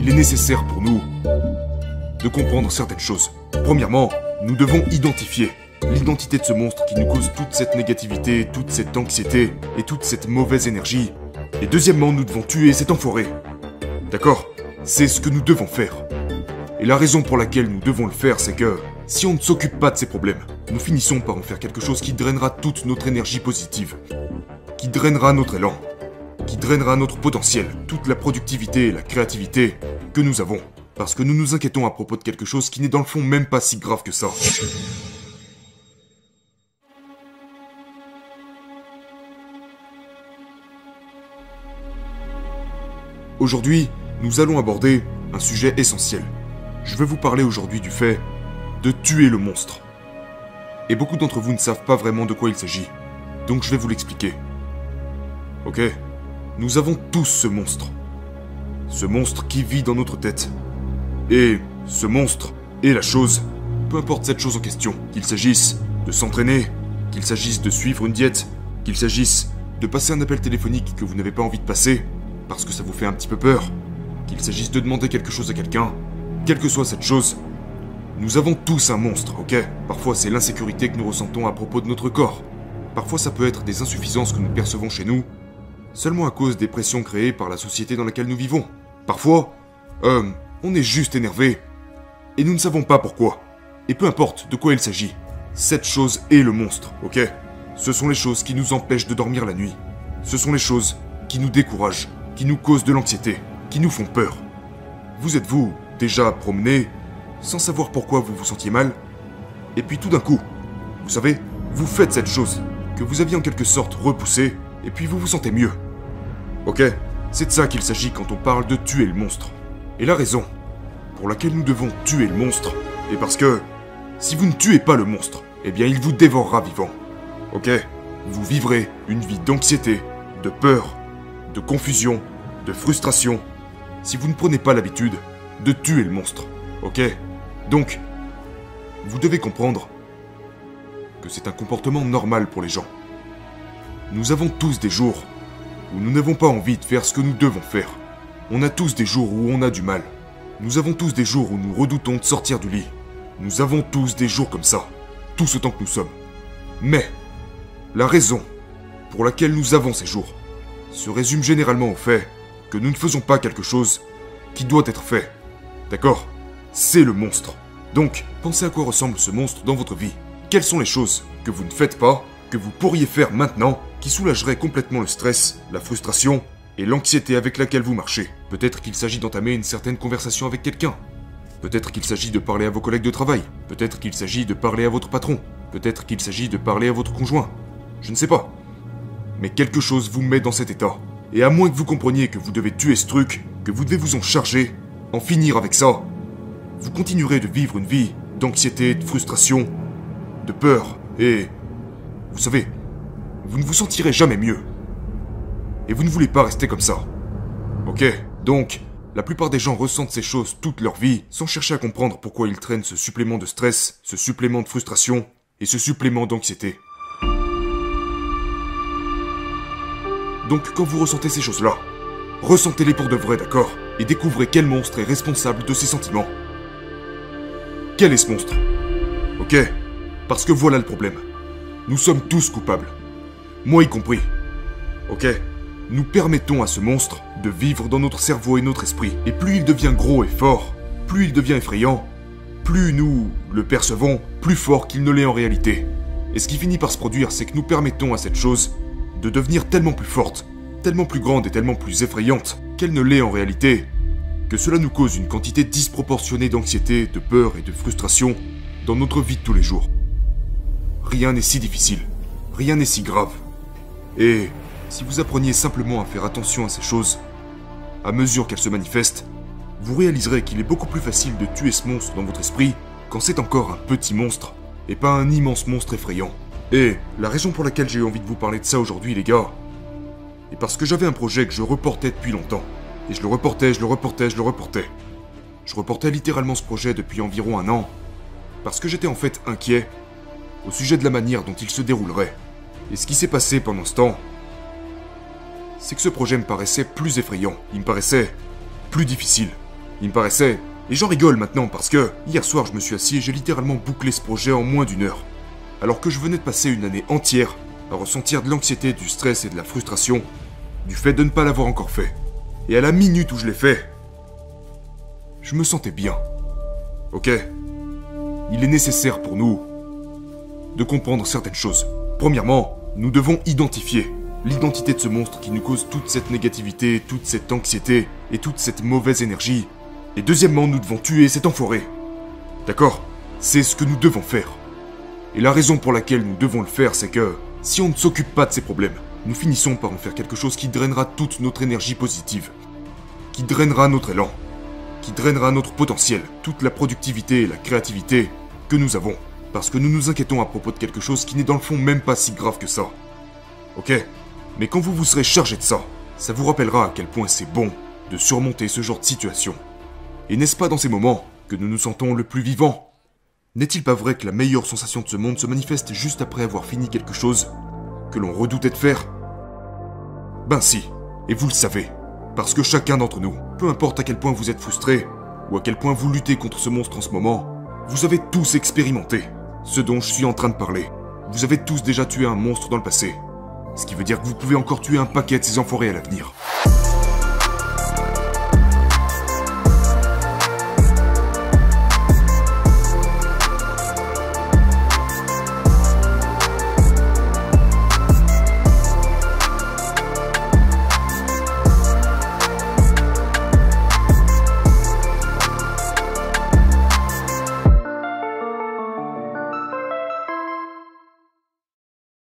il est nécessaire pour nous de comprendre certaines choses. Premièrement, nous devons identifier l'identité de ce monstre qui nous cause toute cette négativité, toute cette anxiété et toute cette mauvaise énergie. Et deuxièmement, nous devons tuer cet enfoiré. D'accord? C'est ce que nous devons faire. Et la raison pour laquelle nous devons le faire, c'est que si on ne s'occupe pas de ces problèmes, nous finissons par en faire quelque chose qui drainera toute notre énergie positive, qui drainera notre élan, qui drainera notre potentiel, toute la productivité et la créativité que nous avons, parce que nous nous inquiétons à propos de quelque chose qui n'est dans le fond même pas si grave que ça. Aujourd'hui, nous allons aborder un sujet essentiel. Je vais vous parler aujourd'hui du fait de tuer le monstre. Et beaucoup d'entre vous ne savent pas vraiment de quoi il s'agit, donc je vais vous l'expliquer. Ok? Nous avons tous ce monstre. Ce monstre qui vit dans notre tête. Et ce monstre est la chose, peu importe cette chose en question, qu'il s'agisse de s'entraîner, qu'il s'agisse de suivre une diète, qu'il s'agisse de passer un appel téléphonique que vous n'avez pas envie de passer, parce que ça vous fait un petit peu peur, qu'il s'agisse de demander quelque chose à quelqu'un, quelle que soit cette chose, nous avons tous un monstre, ok? Parfois c'est l'insécurité que nous ressentons à propos de notre corps. Parfois ça peut être des insuffisances que nous percevons chez nous, seulement à cause des pressions créées par la société dans laquelle nous vivons. Parfois, euh, on est juste énervé, et nous ne savons pas pourquoi. Et peu importe de quoi il s'agit, cette chose est le monstre, ok? Ce sont les choses qui nous empêchent de dormir la nuit. Ce sont les choses qui nous découragent, qui nous causent de l'anxiété, qui nous font peur. Vous êtes-vous déjà promené sans savoir pourquoi vous vous sentiez mal? Et puis tout d'un coup, vous savez, vous faites cette chose que vous aviez en quelque sorte repoussée, et puis vous vous sentez mieux. Ok C'est de ça qu'il s'agit quand on parle de tuer le monstre. Et la raison pour laquelle nous devons tuer le monstre est parce que si vous ne tuez pas le monstre, eh bien il vous dévorera vivant. Ok Vous vivrez une vie d'anxiété, de peur, de confusion, de frustration, si vous ne prenez pas l'habitude de tuer le monstre. Ok Donc, vous devez comprendre que c'est un comportement normal pour les gens. Nous avons tous des jours où nous n'avons pas envie de faire ce que nous devons faire. On a tous des jours où on a du mal. Nous avons tous des jours où nous redoutons de sortir du lit. Nous avons tous des jours comme ça, tous autant que nous sommes. Mais, la raison pour laquelle nous avons ces jours se résume généralement au fait que nous ne faisons pas quelque chose qui doit être fait. D'accord? C'est le monstre. Donc, pensez à quoi ressemble ce monstre dans votre vie. Quelles sont les choses que vous ne faites pas, que vous pourriez faire maintenant, qui soulageraient complètement le stress, la frustration et l'anxiété avec laquelle vous marchez. Peut-être qu'il s'agit d'entamer une certaine conversation avec quelqu'un. Peut-être qu'il s'agit de parler à vos collègues de travail. Peut-être qu'il s'agit de parler à votre patron. Peut-être qu'il s'agit de parler à votre conjoint. Je ne sais pas. Mais quelque chose vous met dans cet état. Et à moins que vous compreniez que vous devez tuer ce truc, que vous devez vous en charger, en finir avec ça, vous continuerez de vivre une vie d'anxiété, de frustration, de peur, et... Vous savez, vous ne vous sentirez jamais mieux. Et vous ne voulez pas rester comme ça. Ok, donc, la plupart des gens ressentent ces choses toute leur vie sans chercher à comprendre pourquoi ils traînent ce supplément de stress, ce supplément de frustration et ce supplément d'anxiété. Donc quand vous ressentez ces choses-là, ressentez-les pour de vrai, d'accord? Et découvrez quel monstre est responsable de ces sentiments. Quel est ce monstre? Ok? Parce que voilà le problème. Nous sommes tous coupables. Moi y compris. Ok Nous permettons à ce monstre de vivre dans notre cerveau et notre esprit. Et plus il devient gros et fort, plus il devient effrayant, plus nous le percevons plus fort qu'il ne l'est en réalité. Et ce qui finit par se produire, c'est que nous permettons à cette chose de devenir tellement plus forte, tellement plus grande et tellement plus effrayante qu'elle ne l'est en réalité, que cela nous cause une quantité disproportionnée d'anxiété, de peur et de frustration dans notre vie de tous les jours. Rien n'est si difficile, rien n'est si grave. Et si vous appreniez simplement à faire attention à ces choses, à mesure qu'elles se manifestent, vous réaliserez qu'il est beaucoup plus facile de tuer ce monstre dans votre esprit quand c'est encore un petit monstre et pas un immense monstre effrayant. Et la raison pour laquelle j'ai eu envie de vous parler de ça aujourd'hui, les gars, est parce que j'avais un projet que je reportais depuis longtemps. Et je le reportais, je le reportais, je le reportais. Je reportais littéralement ce projet depuis environ un an, parce que j'étais en fait inquiet au sujet de la manière dont il se déroulerait. Et ce qui s'est passé pendant ce temps, c'est que ce projet me paraissait plus effrayant, il me paraissait plus difficile. Il me paraissait, et j'en rigole maintenant parce que hier soir je me suis assis et j'ai littéralement bouclé ce projet en moins d'une heure. Alors que je venais de passer une année entière à ressentir de l'anxiété, du stress et de la frustration du fait de ne pas l'avoir encore fait. Et à la minute où je l'ai fait, je me sentais bien. Ok? Il est nécessaire pour nous de comprendre certaines choses. Premièrement, nous devons identifier l'identité de ce monstre qui nous cause toute cette négativité, toute cette anxiété et toute cette mauvaise énergie. Et deuxièmement, nous devons tuer cet enfoiré. D'accord? C'est ce que nous devons faire. Et la raison pour laquelle nous devons le faire, c'est que si on ne s'occupe pas de ces problèmes, nous finissons par en faire quelque chose qui drainera toute notre énergie positive, qui drainera notre élan, qui drainera notre potentiel, toute la productivité et la créativité que nous avons, parce que nous nous inquiétons à propos de quelque chose qui n'est dans le fond même pas si grave que ça. Ok Mais quand vous vous serez chargé de ça, ça vous rappellera à quel point c'est bon de surmonter ce genre de situation. Et n'est-ce pas dans ces moments que nous nous sentons le plus vivants? N'est-il pas vrai que la meilleure sensation de ce monde se manifeste juste après avoir fini quelque chose que l'on redoutait de faire? Ben si, et vous le savez, parce que chacun d'entre nous, peu importe à quel point vous êtes frustré, ou à quel point vous luttez contre ce monstre en ce moment, vous avez tous expérimenté ce dont je suis en train de parler. Vous avez tous déjà tué un monstre dans le passé. Ce qui veut dire que vous pouvez encore tuer un paquet de ces enfoirés à l'avenir.